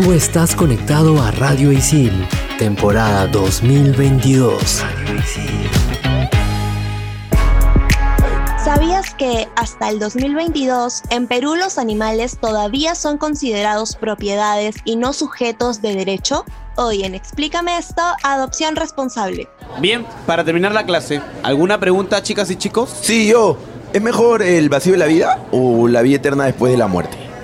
Tú estás conectado a Radio Isil, temporada 2022. ¿Sabías que hasta el 2022 en Perú los animales todavía son considerados propiedades y no sujetos de derecho? Hoy en Explícame esto, adopción responsable. Bien, para terminar la clase, ¿alguna pregunta chicas y chicos? Sí, yo. ¿Es mejor el vacío de la vida o la vida eterna después de la muerte?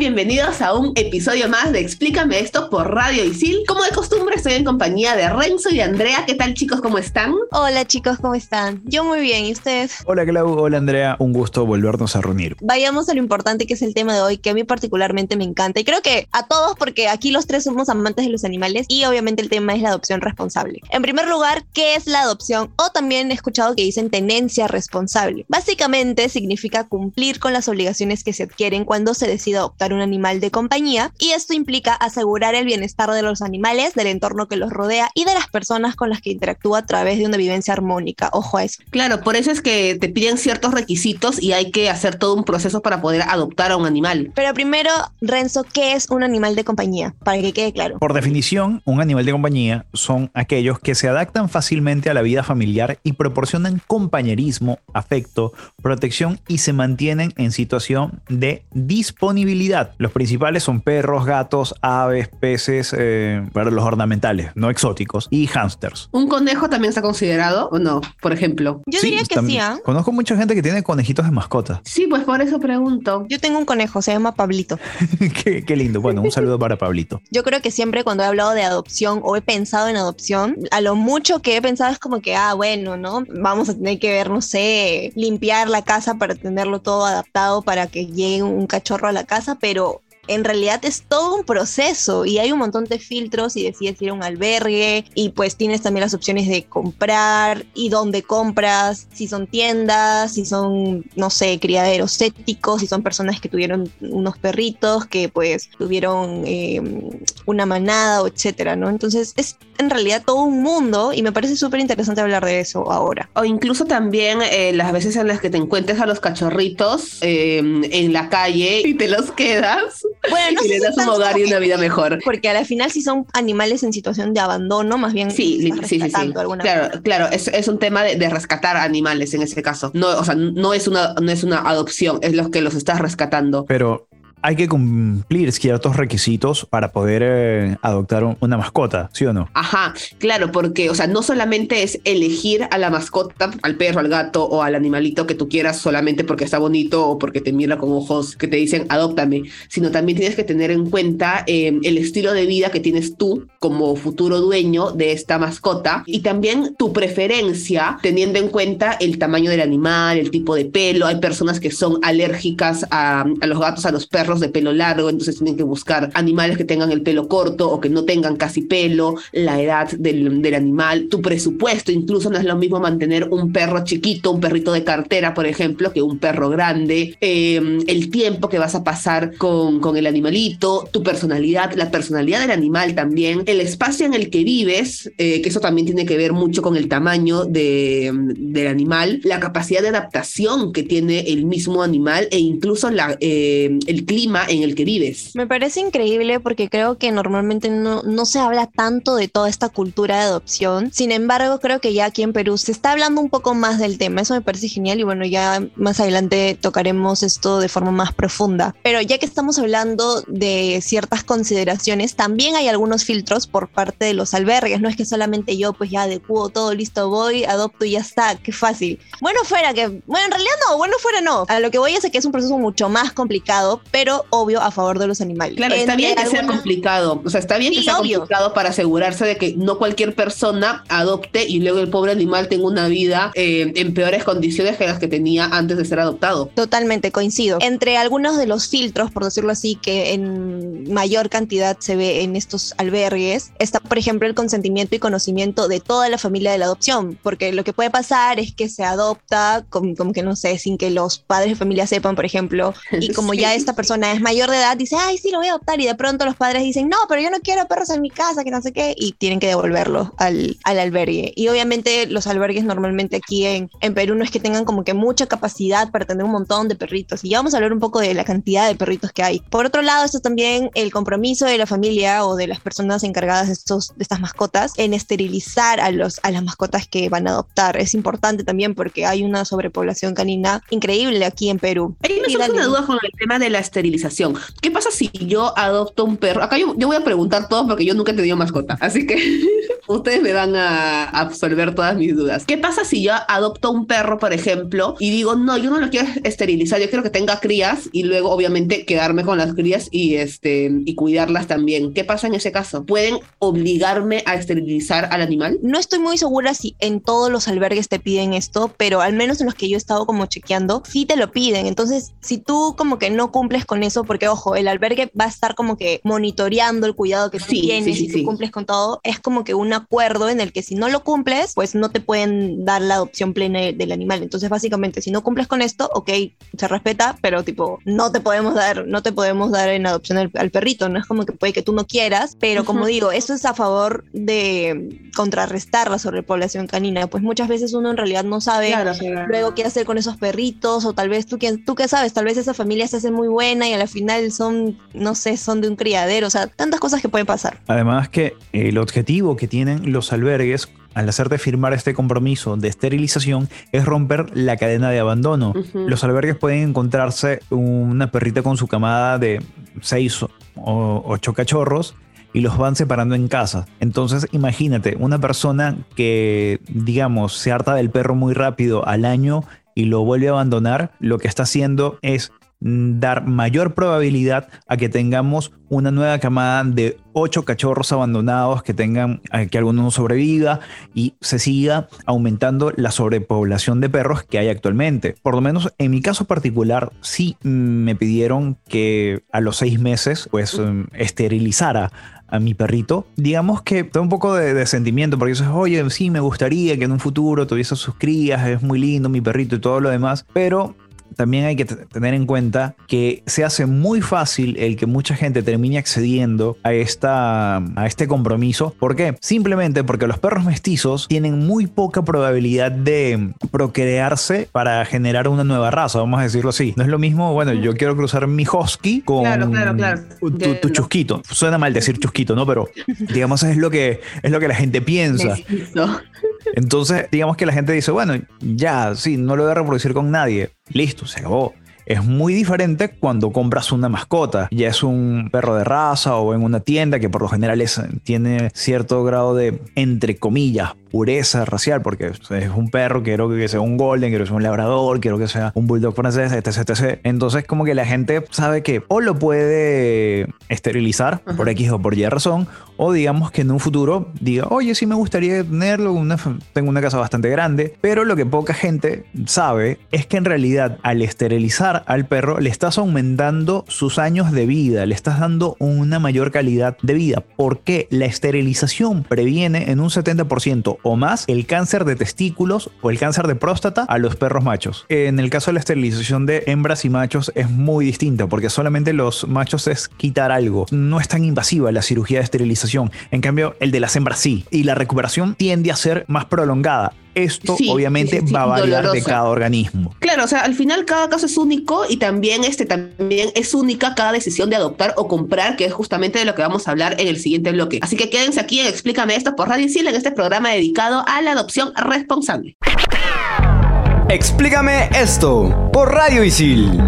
Bienvenidos a un episodio más de Explícame esto por Radio Isil. Como de costumbre, estoy en compañía de Renzo y de Andrea. ¿Qué tal, chicos? ¿Cómo están? Hola chicos, ¿cómo están? Yo muy bien, ¿y ustedes? Hola Clau, hola Andrea, un gusto volvernos a reunir. Vayamos a lo importante que es el tema de hoy, que a mí particularmente me encanta. Y creo que a todos, porque aquí los tres somos amantes de los animales y obviamente el tema es la adopción responsable. En primer lugar, ¿qué es la adopción? O también he escuchado que dicen tenencia responsable. Básicamente significa cumplir con las obligaciones que se adquieren cuando se decide adoptar un animal de compañía y esto implica asegurar el bienestar de los animales, del entorno que los rodea y de las personas con las que interactúa a través de una vivencia armónica. Ojo a eso. Claro, por eso es que te piden ciertos requisitos y hay que hacer todo un proceso para poder adoptar a un animal. Pero primero, Renzo, ¿qué es un animal de compañía? Para que quede claro. Por definición, un animal de compañía son aquellos que se adaptan fácilmente a la vida familiar y proporcionan compañerismo, afecto, protección y se mantienen en situación de disponibilidad. Los principales son perros, gatos, aves, peces, eh, para los ornamentales, no exóticos, y hámsters. ¿Un conejo también está considerado o no? Por ejemplo. Yo diría que sí. ¿ah? Conozco mucha gente que tiene conejitos de mascota. Sí, pues por eso pregunto. Yo tengo un conejo, se llama Pablito. qué, qué lindo. Bueno, un saludo para Pablito. Yo creo que siempre cuando he hablado de adopción o he pensado en adopción, a lo mucho que he pensado es como que, ah, bueno, ¿no? Vamos a tener que ver, no sé, limpiar la casa para tenerlo todo adaptado para que llegue un cachorro a la casa, pero pero en realidad es todo un proceso y hay un montón de filtros y decides ir a un albergue y pues tienes también las opciones de comprar y dónde compras, si son tiendas, si son, no sé, criaderos éticos, si son personas que tuvieron unos perritos que pues tuvieron eh, una manada etcétera, ¿no? Entonces es en realidad todo un mundo y me parece súper interesante hablar de eso ahora. O incluso también eh, las veces en las que te encuentres a los cachorritos eh, en la calle y te los quedas. Bueno, no y sé le si das un hogar y una vida mejor. Porque a la final si son animales en situación de abandono, más bien Sí, sí, sí, sí. Claro, claro, es, es un tema de, de rescatar animales en ese caso. No, o sea, no es una, no es una adopción, es los que los estás rescatando. Pero hay que cumplir ciertos requisitos para poder eh, adoptar un- una mascota, ¿sí o no? Ajá, claro, porque, o sea, no solamente es elegir a la mascota, al perro, al gato o al animalito que tú quieras solamente porque está bonito o porque te mira con ojos que te dicen adóptame, sino también tienes que tener en cuenta eh, el estilo de vida que tienes tú como futuro dueño de esta mascota y también tu preferencia teniendo en cuenta el tamaño del animal, el tipo de pelo. Hay personas que son alérgicas a los gatos, a los perros de pelo largo, entonces tienen que buscar animales que tengan el pelo corto o que no tengan casi pelo, la edad del, del animal, tu presupuesto, incluso no es lo mismo mantener un perro chiquito, un perrito de cartera, por ejemplo, que un perro grande, eh, el tiempo que vas a pasar con, con el animalito, tu personalidad, la personalidad del animal también, el espacio en el que vives, eh, que eso también tiene que ver mucho con el tamaño de, del animal, la capacidad de adaptación que tiene el mismo animal e incluso la, eh, el clima en el que vives. Me parece increíble porque creo que normalmente no, no se habla tanto de toda esta cultura de adopción. Sin embargo, creo que ya aquí en Perú se está hablando un poco más del tema. Eso me parece genial y bueno, ya más adelante tocaremos esto de forma más profunda. Pero ya que estamos hablando de ciertas consideraciones, también hay algunos filtros por parte de los albergues. No es que solamente yo pues ya adecuo todo, listo, voy, adopto y ya está. Qué fácil. Bueno fuera que, bueno, en realidad no, bueno fuera no. A lo que voy es que es un proceso mucho más complicado, pero pero obvio a favor de los animales. Claro, está bien que sea complicado. O sea, está bien que sea obvio. complicado para asegurarse de que no cualquier persona adopte y luego el pobre animal tenga una vida eh, en peores condiciones que las que tenía antes de ser adoptado. Totalmente, coincido. Entre algunos de los filtros, por decirlo así, que en mayor cantidad se ve en estos albergues, está, por ejemplo, el consentimiento y conocimiento de toda la familia de la adopción, porque lo que puede pasar es que se adopta como, como que no sé, sin que los padres de familia sepan, por ejemplo, y como ya esta persona es mayor de edad, dice, ay, sí, lo voy a adoptar, y de pronto los padres dicen, no, pero yo no quiero perros en mi casa, que no sé qué, y tienen que devolverlo al, al albergue. Y obviamente los albergues normalmente aquí en, en Perú no es que tengan como que mucha capacidad para tener un montón de perritos, y ya vamos a hablar un poco de la cantidad de perritos que hay. Por otro lado, está también el compromiso de la familia o de las personas encargadas de, estos, de estas mascotas en esterilizar a, los, a las mascotas que van a adoptar. Es importante también porque hay una sobrepoblación canina increíble aquí en Perú. Ahí me surge una duda con el tema de la esterilización. ¿Qué pasa si yo adopto un perro? Acá yo, yo voy a preguntar todo porque yo nunca he tenido mascota, así que ustedes me van a absolver todas mis dudas. ¿Qué pasa si yo adopto un perro, por ejemplo, y digo, no, yo no lo quiero esterilizar, yo quiero que tenga crías y luego obviamente quedarme con las crías y, este, y cuidarlas también? ¿Qué pasa en ese caso? ¿Pueden obligarme a esterilizar al animal? No estoy muy segura si en todos los albergues te piden esto, pero al menos en los que yo he estado como chequeando, sí te lo piden. Entonces, si tú como que no cumples con eso, porque ojo, el albergue va a estar como que monitoreando el cuidado que tú Sí, tienes sí, sí, y tú cumples con todo, es como que un acuerdo en el que si no lo cumples, pues no te pueden dar la adopción plena del animal. Entonces, básicamente, si no cumples con esto, ok, se respeta, pero tipo, no te podemos dar, no te podemos dar en adopción al, al perrito. No es como que puede que tú no quieras, pero como digo, eso es a favor de contrarrestar la sobrepoblación canina. Pues muchas veces uno en realidad no sabe luego qué hacer con esos perritos o tal vez tú, qué- tú qué sabes, tal vez esa familia se hace muy buena y al final son, no sé, son de un criadero, o sea, tantas cosas que pueden pasar. Además que el objetivo que tienen los albergues al hacerte firmar este compromiso de esterilización es romper la cadena de abandono. Los albergues pueden encontrarse una perrita con su camada de 6 o 8 cachorros y los van separando en casa. Entonces imagínate, una persona que, digamos, se harta del perro muy rápido al año y lo vuelve a abandonar, lo que está haciendo es dar mayor probabilidad a que tengamos una nueva camada de ocho cachorros abandonados que tengan que alguno no sobreviva y se siga aumentando la sobrepoblación de perros que hay actualmente. Por lo menos en mi caso particular sí mm, me pidieron que a los seis meses pues mm, esterilizara a mi perrito, digamos que tengo un poco de, de sentimiento porque dices, oye, sí, me gustaría que en un futuro tuviese sus crías, es muy lindo mi perrito y todo lo demás, pero también hay que tener en cuenta que se hace muy fácil el que mucha gente termine accediendo a, esta, a este compromiso. ¿Por qué? Simplemente porque los perros mestizos tienen muy poca probabilidad de procrearse para generar una nueva raza, vamos a decirlo así. No es lo mismo, bueno, yo quiero cruzar mi husky con Claro, claro, claro. tu, chusquito. Suena mal decir chusquito, ¿no? Pero digamos es lo que, es lo que la gente piensa. Mestizo. Entonces, digamos que la gente dice, bueno, ya, sí, no lo voy a reproducir con nadie. Listo, se acabó. Es muy diferente cuando compras una mascota. Ya es un perro de raza o en una tienda que por lo general es- tiene cierto grado de, entre comillas, pureza racial, porque es un perro, quiero que sea un golden, quiero que sea un labrador, quiero que sea un bulldog francés, etc, etc. Entonces como que la gente sabe que o lo puede esterilizar por X o por Y razón, o digamos que en un futuro diga, oye, sí me gustaría tenerlo, una tengo una casa bastante grande, pero lo que poca gente sabe es que en realidad al esterilizar al perro le estás aumentando sus años de vida, le estás dando una mayor calidad de vida, porque la esterilización previene en un 70% o más el cáncer de testículos o el cáncer de próstata a los perros machos. En el caso de la esterilización de hembras y machos es muy distinta, porque solamente los machos es quitar algo, no es tan invasiva la cirugía de esterilización, en cambio el de las hembras sí, y la recuperación tiende a ser más prolongada. Esto Sí, obviamente sí, sí, va a variar de cada organismo. Claro, o sea, al final cada caso es único y también, este, también es única cada decisión de adoptar o comprar, que es justamente de lo que vamos a hablar en el siguiente bloque. Así que quédense aquí en Explícame esto por Radio Isil en este programa dedicado a la adopción responsable. Explícame esto por Radio Isil.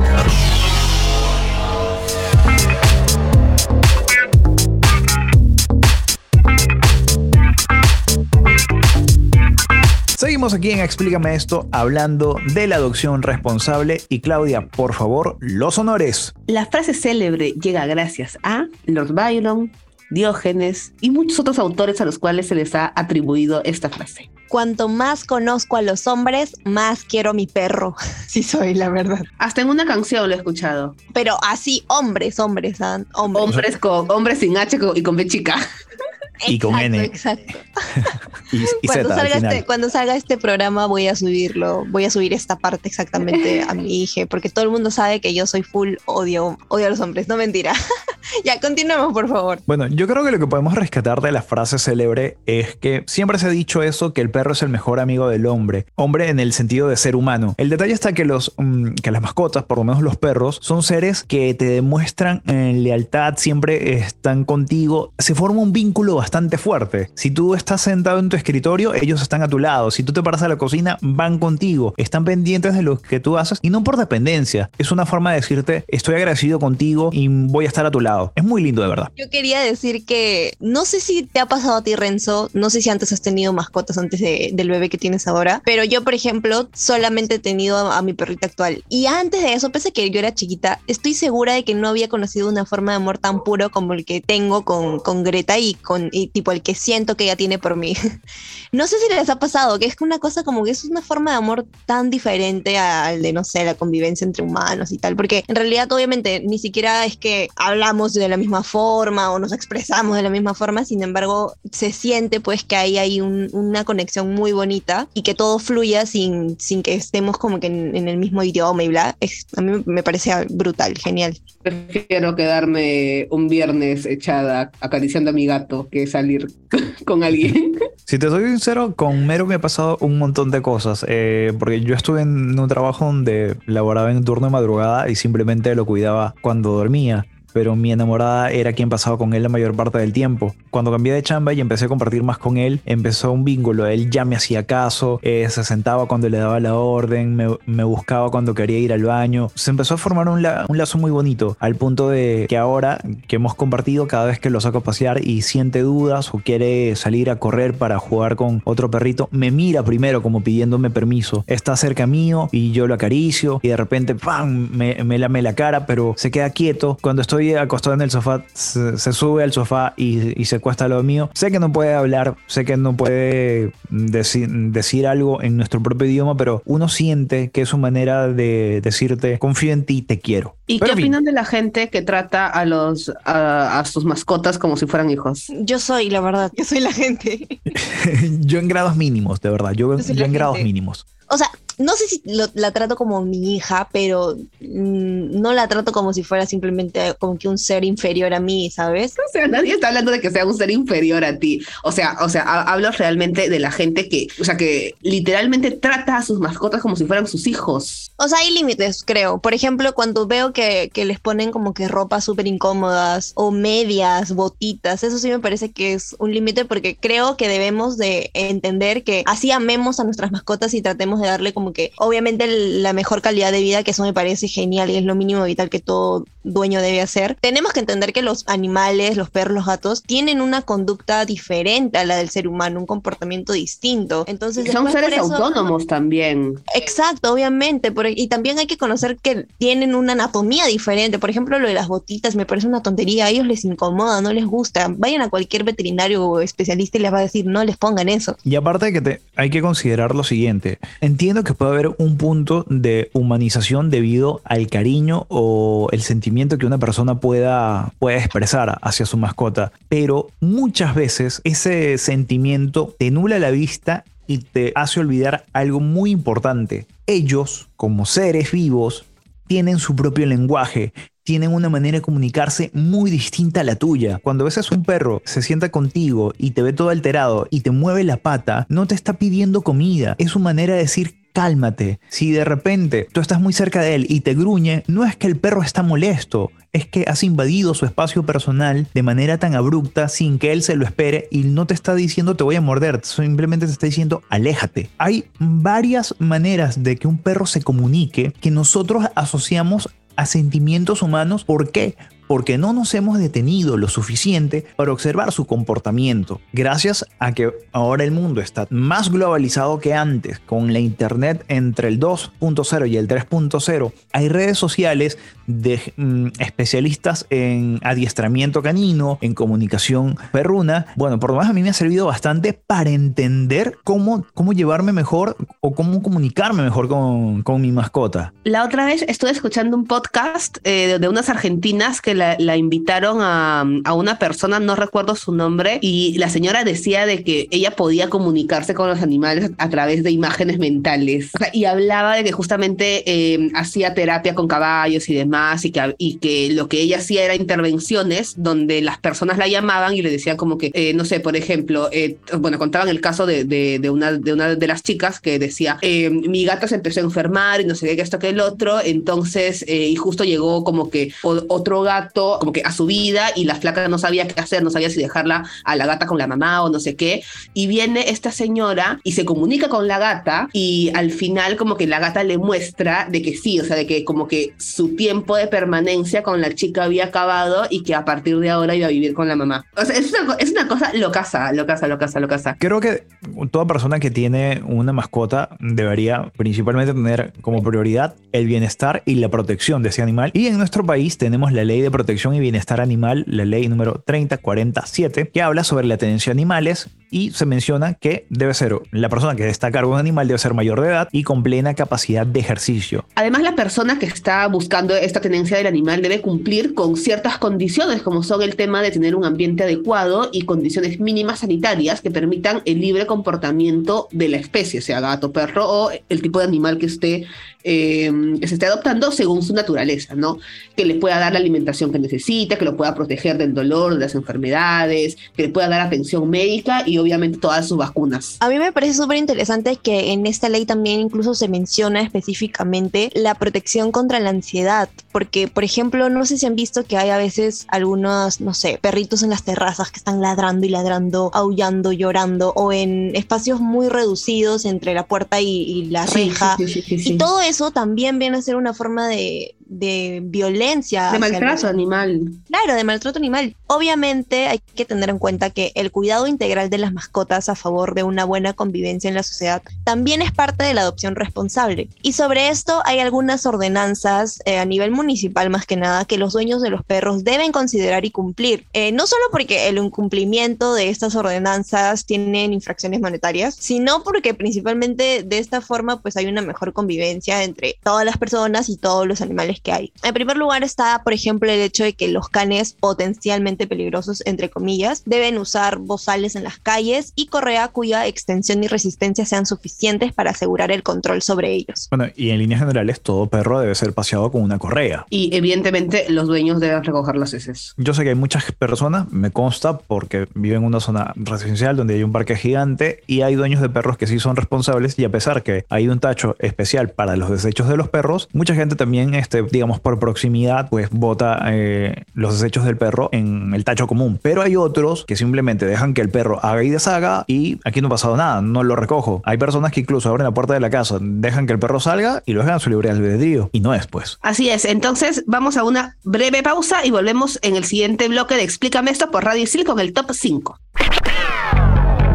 Seguimos aquí en Explícame esto hablando de la adopción responsable y Claudia, por favor, los honores. La frase célebre llega gracias a Lord Byron, Diógenes y muchos otros autores a los cuales se les ha atribuido esta frase. Cuanto más conozco a los hombres, más quiero a mi perro. Sí soy, la verdad. Hasta en una canción lo he escuchado. Pero así, hombres, hombres, hombres. Hombres con hombres sin H y con B chica. Y con N. Exacto. Y, y Cuando Z salga, este, cuando salga este programa voy a subirlo, voy a subir esta parte exactamente a mi hija, porque todo el mundo sabe que yo soy full odio, odio a los hombres, no mentira. ya, continuemos, por favor. Bueno, yo creo que lo que podemos rescatar de la frase célebre es que siempre se ha dicho eso, que el perro es el mejor amigo del hombre. Hombre en el sentido de ser humano. El detalle está que, los, mm, que las mascotas, por lo menos los perros, son seres que te demuestran eh, lealtad, siempre están contigo. Se forma un vínculo bastante fuerte. Si tú estás sentado en tu escritorio, ellos están a tu lado. Si tú te paras a la cocina, van contigo. Están pendientes de lo que tú haces y no por dependencia. Es una forma de decirte, estoy agradecido contigo y voy a estar a tu lado. Es muy lindo, de verdad. Yo quería decir que no sé si te ha pasado a ti, Renzo, no sé si antes has tenido mascotas antes de- del bebé que tienes ahora, pero yo, por ejemplo, solamente he tenido a, a mi perrita actual. Y antes de eso, pese a que yo era chiquita, estoy segura de que no había conocido una forma de amor tan puro como el que tengo con, con Greta y con y tipo el que siento que ella tiene por mí. no sé si les ha pasado, que es una cosa como que es una forma de amor tan diferente al de, no sé, la convivencia entre humanos y tal, porque en realidad obviamente ni siquiera es que hablamos de la misma forma o nos expresamos de la misma forma, sin embargo se siente pues que ahí hay un- una conexión muy bonita y que todo fluya sin, sin que estemos como que en, en el mismo idioma y bla. Es- a mí me parece brutal, genial. Prefiero quedarme un viernes echada acariciando a mi gato que salir con alguien. Si te soy sincero, con Mero me ha pasado un montón de cosas. eh, porque yo estuve en un trabajo donde laboraba en turno de madrugada y simplemente lo cuidaba cuando dormía. Pero mi enamorada era quien pasaba con él la mayor parte del tiempo. Cuando cambié de chamba y empecé a compartir más con él, empezó un vínculo. Él ya me hacía caso, eh, se sentaba cuando le daba la orden, me, buscaba cuando quería ir al baño. Se empezó a formar un lazo muy bonito, al punto de que ahora que hemos compartido, cada vez que lo saco a pasear y siente dudas o quiere salir a correr para jugar con otro perrito, me mira primero como pidiéndome permiso. Está cerca mío y yo lo acaricio y de repente ¡pam! Me, me lame la cara, pero se queda quieto. Cuando estoy acostado en el sofá, se, se sube al sofá y, y se acuesta al lado mío. Sé que no puede hablar, sé que no puede decir, decir algo en nuestro propio idioma, pero uno siente que es su manera de decirte, confío en ti, te quiero. ¿Y Pero qué fin. opinan de la gente que trata a los a, a sus mascotas como si fueran hijos? Yo soy, la verdad, yo soy la gente. yo en grados mínimos, de verdad. Yo, en grados mínimos. O sea, no sé si lo- la trato como mi hija, pero mm, no la trato como si fuera simplemente como que un ser inferior a mí, ¿sabes? O sea, nadie está hablando de que sea un ser inferior a ti. O sea, o sea, ha- hablo realmente de la gente que, o sea, que literalmente trata a sus mascotas como si fueran sus hijos. O sea, hay límites, creo. Por ejemplo, cuando veo que, que les ponen como que ropa súper incómodas o medias, botitas, eso sí me parece que es un límite porque creo que debemos de entender que así amemos a nuestras mascotas y tratemos de darle como que, obviamente, la mejor calidad de vida, que eso me parece genial y es lo mínimo vital que todo dueño debe hacer. Tenemos que entender que los animales, los perros, los gatos, tienen una conducta diferente a la del ser humano, un comportamiento distinto. Entonces, Son seres eso- autónomos también. Exacto, obviamente, por- y también hay que conocer que tienen una anatomía diferente. Por ejemplo, lo de las botitas me parece una tontería, a ellos les incomoda, no les gusta. Vayan a cualquier veterinario o especialista y les va a decir, no les pongan eso. Y aparte de que te, hay que considerar lo siguiente, entiendo que puede haber un punto de humanización debido al cariño o el sentimiento que una persona pueda, pueda expresar hacia su mascota, pero muchas veces ese sentimiento te nula la vista y te hace olvidar algo muy importante. Ellos, como seres vivos, tienen su propio lenguaje, tienen una manera de comunicarse muy distinta a la tuya. Cuando a veces un perro se sienta contigo y te ve todo alterado y te mueve la pata, no te está pidiendo comida, es su manera de decir cálmate. Si de repente tú estás muy cerca de él y te gruñe, no es que el perro está molesto, es que has invadido su espacio personal de manera tan abrupta sin que él se lo espere y no te está diciendo te voy a morder, simplemente te está diciendo aléjate. Hay varias maneras de que un perro se comunique que nosotros asociamos a sentimientos humanos. ¿Por qué? Porque no nos hemos detenido lo suficiente para observar su comportamiento. Gracias a que ahora el mundo está más globalizado que antes, con la internet entre el 2.0 y el 3.0, hay redes sociales de mm, especialistas en adiestramiento canino, en comunicación perruna. Bueno, por lo menos a mí me ha servido bastante para entender cómo, cómo llevarme mejor o cómo comunicarme mejor con, con mi mascota. La otra vez estuve escuchando un podcast eh, de, unas argentinas que la, la invitaron a, a una persona, no recuerdo su nombre, y la señora decía de que ella podía comunicarse con los animales a través de imágenes mentales. O sea, y hablaba de que justamente eh, hacía terapia con caballos y demás, y que, y que lo que ella hacía era intervenciones donde las personas la llamaban y le decían como que, eh, no sé, por ejemplo, eh, bueno, contaban el caso de, de, de, una, de una de las chicas que decía, eh, mi gata se empezó a enfermar y no sé qué, que esto, que el otro, entonces, eh, y justo llegó como que otro gato, como que a su vida, y la flaca no sabía qué hacer, no sabía si dejarla a la gata con la mamá o no sé qué, y viene esta señora y se comunica con la gata, y al final como que la gata le muestra de que sí, o sea, de que como que su tiempo de permanencia con la chica había acabado y que a partir de ahora iba a vivir con la mamá. O sea, es una, es una cosa locaza, locaza, locaza, locaza. Creo que toda persona que tiene una mascota debería principalmente tener como prioridad el bienestar y la protección de ese animal. Y en nuestro país tenemos la ley de protección y bienestar animal, la ley número 3047, que habla sobre la tenencia de animales y se menciona que debe ser la persona que está a cargo un animal debe ser mayor de edad y con plena capacidad de ejercicio. Además, la persona que está buscando esta tenencia del animal debe cumplir con ciertas condiciones, como son el tema de tener un ambiente adecuado y condiciones mínimas sanitarias que permitan el libre comportamiento de la especie, sea gato, perro o el tipo de animal que esté eh, que se esté adoptando según su naturaleza, ¿no? Que le pueda dar la alimentación que necesita, que lo pueda proteger del dolor, de las enfermedades, que le pueda dar atención médica y obviamente todas sus vacunas. A mí me parece súper interesante que en esta ley también incluso se menciona específicamente la protección contra la ansiedad, porque por ejemplo, no sé si han visto que hay a veces algunos, no sé, perritos en las terrazas que están ladrando y ladrando, aullando, llorando, o en espacios muy reducidos entre la puerta y, y la reja. sí, sí, sí. Y todo eso también viene a ser una forma de, de violencia. de maltrato los- animal. Claro, de maltrato animal. Obviamente hay que tener en cuenta que el cuidado integral de las mascotas a favor de una buena convivencia en la sociedad también es parte de la adopción responsable. Y sobre esto hay algunas ordenanzas eh, a nivel municipal más que nada que los dueños de los perros deben considerar y cumplir. Eh, no solo porque el incumplimiento de estas ordenanzas tienen infracciones monetarias, sino porque principalmente de esta forma pues hay una mejor convivencia entre todas las personas y todos los animales que hay. En primer lugar está, por ejemplo, el hecho de que los canes potencialmente peligrosos, entre comillas, deben usar bozales en las calles y correa cuya extensión y resistencia sean suficientes para asegurar el control sobre ellos. Bueno, y en líneas generales, todo perro debe ser paseado con una correa. Y evidentemente los dueños deben recoger las heces. Yo sé que hay muchas personas, me consta, porque vivo en una zona residencial donde hay un parque gigante y hay dueños de perros que sí son responsables y a pesar que hay un tacho especial para los desechos de los perros, mucha gente también, este, digamos, por proximidad, pues bota eh, los desechos del perro en el tacho común. Pero hay otros que simplemente dejan que el perro haga y deshaga y aquí no ha pasado nada, no lo recojo. Hay personas que incluso abren la puerta de la casa, dejan que el perro salga y lo dejan a su libre albedrío. Y no es, pues. Así es, entonces vamos a una breve pausa y volvemos en el siguiente bloque de Explícame esto por Radio Isil con el top 5.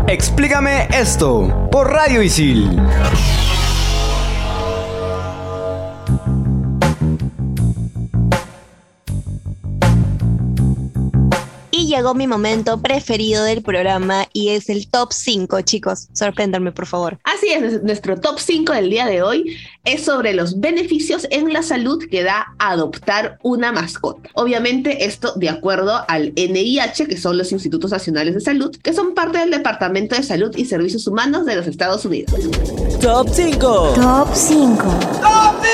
Explícame esto por Radio Isil. Llegó mi momento preferido del programa y es el top 5, chicos. Sorpréndanme, por favor. Así es, nuestro top 5 del día de hoy es sobre los beneficios en la salud que da adoptar una mascota. Obviamente esto de acuerdo al NIH, que son los Institutos Nacionales de Salud, que son parte del Departamento de Salud y Servicios Humanos de los Estados Unidos. Top 5. Top 5. Top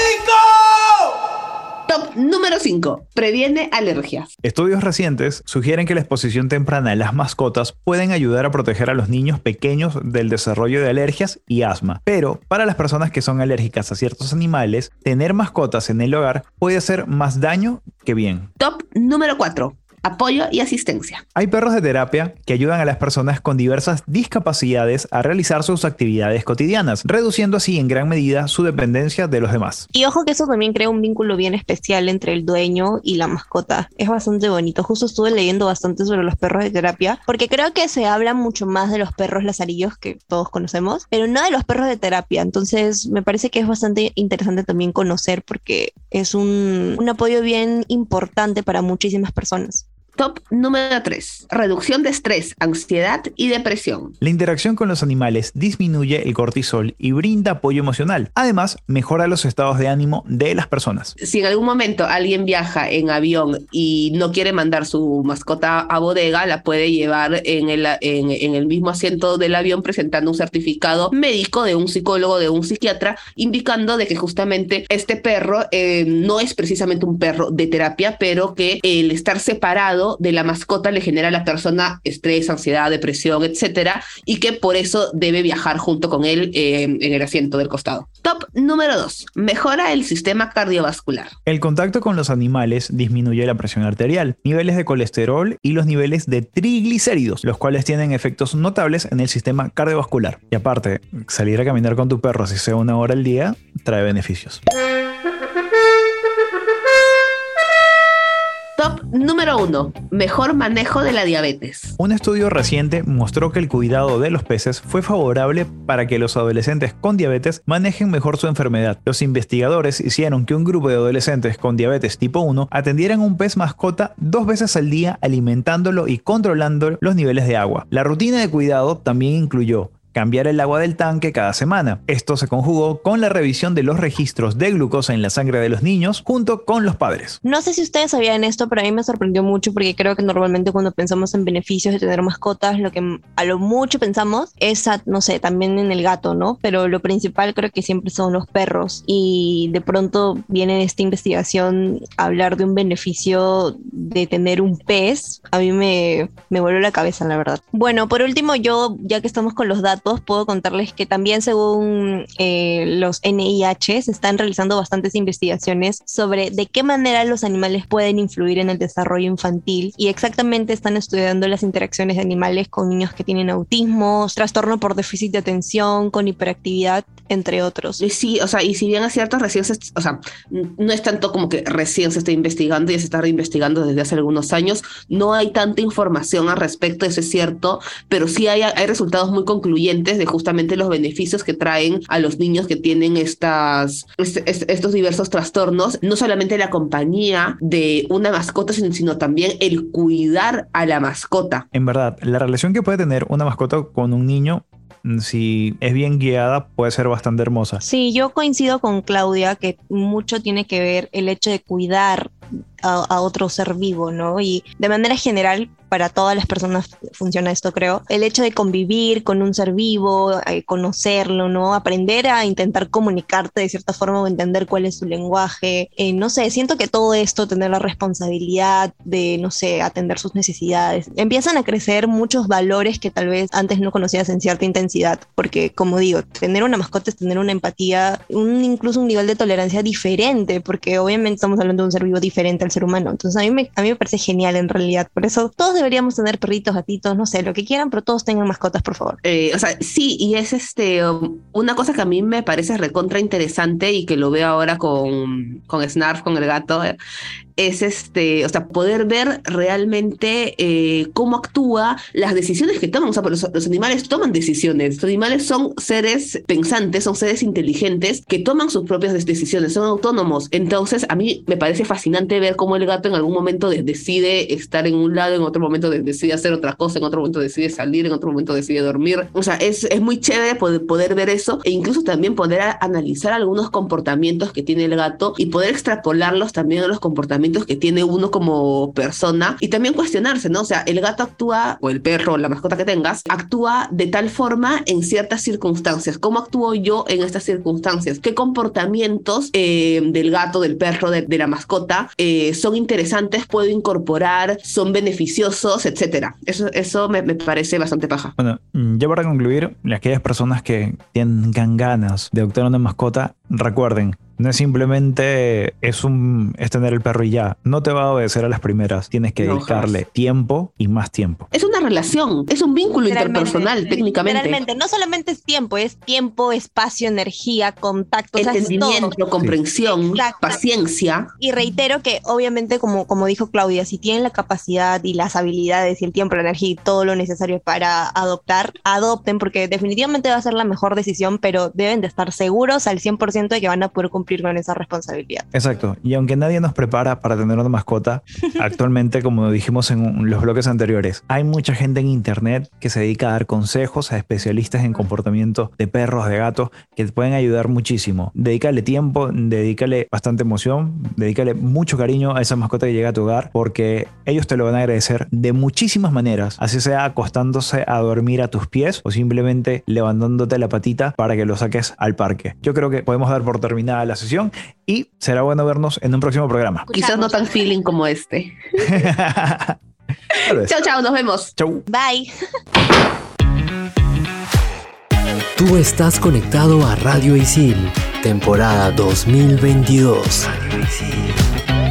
número 5. Previene alergias. Estudios recientes sugieren que la exposición temprana de las mascotas pueden ayudar a proteger a los niños pequeños del desarrollo de alergias y asma. Pero para las personas que son alérgicas a ciertos animales, tener mascotas en el hogar puede hacer más daño que bien. Top número 4. Apoyo y asistencia. Hay perros de terapia que ayudan a las personas con diversas discapacidades a realizar sus actividades cotidianas, reduciendo así en gran medida su dependencia de los demás. Y ojo que eso también crea un vínculo bien especial entre el dueño y la mascota. Es bastante bonito. Justo estuve leyendo bastante sobre los perros de terapia, porque creo que se habla mucho más de los perros lazarillos que todos conocemos, pero no de los perros de terapia. Entonces me parece que es bastante interesante también conocer porque es un, un apoyo bien importante para muchísimas personas. Top número 3. Reducción de estrés, ansiedad y depresión. La interacción con los animales disminuye el cortisol y brinda apoyo emocional. Además, mejora los estados de ánimo de las personas. Si en algún momento alguien viaja en avión y no quiere mandar su mascota a bodega, la puede llevar en el, en, en el mismo asiento del avión presentando un certificado médico de un psicólogo, de un psiquiatra, indicando de que justamente este perro eh, no es precisamente un perro de terapia, pero que el estar separado de la mascota le genera a la persona estrés, ansiedad, depresión, etcétera, y que por eso debe viajar junto con él eh, en el asiento del costado. Top número 2. Mejora el sistema cardiovascular. El contacto con los animales disminuye la presión arterial, niveles de colesterol y los niveles de triglicéridos, los cuales tienen efectos notables en el sistema cardiovascular. Y aparte, salir a caminar con tu perro, si sea una hora al día, trae beneficios. Número 1. Mejor manejo de la diabetes. Un estudio reciente mostró que el cuidado de los peces fue favorable para que los adolescentes con diabetes manejen mejor su enfermedad. Los investigadores hicieron que un grupo de adolescentes con diabetes tipo 1 atendieran un pez mascota dos veces al día alimentándolo y controlando los niveles de agua. La rutina de cuidado también incluyó cambiar el agua del tanque cada semana. Esto se conjugó con la revisión de los registros de glucosa en la sangre de los niños junto con los padres. No sé si ustedes sabían esto, pero a mí me sorprendió mucho porque creo que normalmente cuando pensamos en beneficios de tener mascotas, lo que a lo mucho pensamos es, no sé, también en el gato, ¿no? Pero lo principal creo que siempre son los perros y de pronto viene esta investigación a hablar de un beneficio de tener un pez. A mí me, me voló la cabeza, la verdad. Bueno, por último, yo, ya que estamos con los datos, puedo contarles que también según eh, los NIH se están realizando bastantes investigaciones sobre de qué manera los animales pueden influir en el desarrollo infantil y exactamente están estudiando las interacciones de animales con niños que tienen autismo, trastorno por déficit de atención, con hiperactividad, entre otros. Sí, o sea, y si bien es cierto, recién se, o sea, no es tanto como que recién se está investigando y se está reinvestigando desde hace algunos años, no hay tanta información al respecto, eso es cierto, pero sí hay, hay resultados muy concluyentes de justamente los beneficios que traen a los niños que tienen estas, estos diversos trastornos, no solamente la compañía de una mascota, sino, también el cuidar a la mascota. En verdad, la relación que puede tener una mascota con un niño mm, si es bien guiada, puede ser bastante hermosa. Sí, yo coincido con Claudia que mucho tiene que ver el hecho de cuidar a, a, otro ser vivo, ¿no? Y de manera general, para todas las personas funciona esto, creo. El hecho de convivir con un ser vivo, eh, conocerlo, ¿no? Aprender a intentar comunicarte de cierta forma o entender cuál es su lenguaje. Eh, no sé, siento que todo esto, tener la responsabilidad de, no sé, atender sus necesidades, empiezan a crecer muchos valores que tal vez antes no conocías en cierta intensidad, porque como digo, tener una mascota es tener una empatía, un, incluso un nivel de tolerancia diferente, porque obviamente estamos hablando de un ser vivo diferente al ser humano. Entonces a mí me, a mí me parece genial en realidad. Por eso todos deberíamos tener perritos, gatitos, no sé, lo que quieran, pero todos tengan mascotas, por favor. Eh, o sea, sí, y es este um, una cosa que a mí me parece recontra interesante y que lo veo ahora con, con Snarf, con el gato, es este, o sea, poder ver realmente eh, cómo actúa, las decisiones que toman. O sea, los, los, animales toman decisiones. Los animales son seres pensantes, son seres inteligentes que toman sus propias decisiones, son autónomos. Entonces, a mí me parece fascinante ver cómo el gato en algún momento decide estar en un lado, en otro momento decide hacer otra cosa, en otro momento decide salir, en otro momento decide dormir. O sea, es, es muy chévere poder, poder ver eso e incluso también poder analizar algunos comportamientos que tiene el gato y poder extrapolarlos también a los comportamientos que tiene uno como persona y también cuestionarse, ¿no? O sea, el gato actúa, o el perro, la mascota que tengas, actúa de tal forma en ciertas circunstancias. ¿Cómo actúo yo en estas circunstancias? ¿Qué comportamientos eh, del gato, del perro, de, de la mascota eh, son interesantes, puedo incorporar, son beneficiosos, etcétera? Eso, eso me, me parece bastante paja. Bueno, ya para concluir, aquellas personas que tengan ganas de adoptar una mascota, recuerden, No es simplemente es un es tener el perro y ya. No te va a obedecer a las primeras. Tienes que No, dedicarle jamás. tiempo y más tiempo. Es una relación, es un vínculo interpersonal, técnicamente. Literalmente, no solamente es tiempo, es tiempo, espacio, energía, contacto, o sea, es todo. Entendimiento, comprensión, paciencia. Y reitero que obviamente, como, como dijo Claudia, si tienen la capacidad y las habilidades y el tiempo, la energía y todo lo necesario para adoptar, adopten, porque definitivamente va a ser la mejor decisión, pero deben de estar seguros al 100% de que van a poder cumplir con esa responsabilidad. Exacto. Y aunque nadie nos prepara para tener una mascota, actualmente, como dijimos en los bloques anteriores, hay mucha gente en internet que se dedica a dar consejos a especialistas en comportamiento de perros, de gatos, que te pueden ayudar muchísimo. Dedícale tiempo, dedícale bastante emoción, dedícale mucho cariño a esa mascota que llega a tu hogar, porque ellos te lo van a agradecer de muchísimas maneras, así sea acostándose a dormir a tus pies o simplemente levantándote la patita para que lo saques al parque. Yo creo que podemos dar por terminada la sesión y será bueno vernos en un próximo programa. Quizás no tan feeling como este. Chao, chao, nos vemos. Chau. Bye. Tú estás conectado a Radio Isil, temporada 2022. Radio Isil.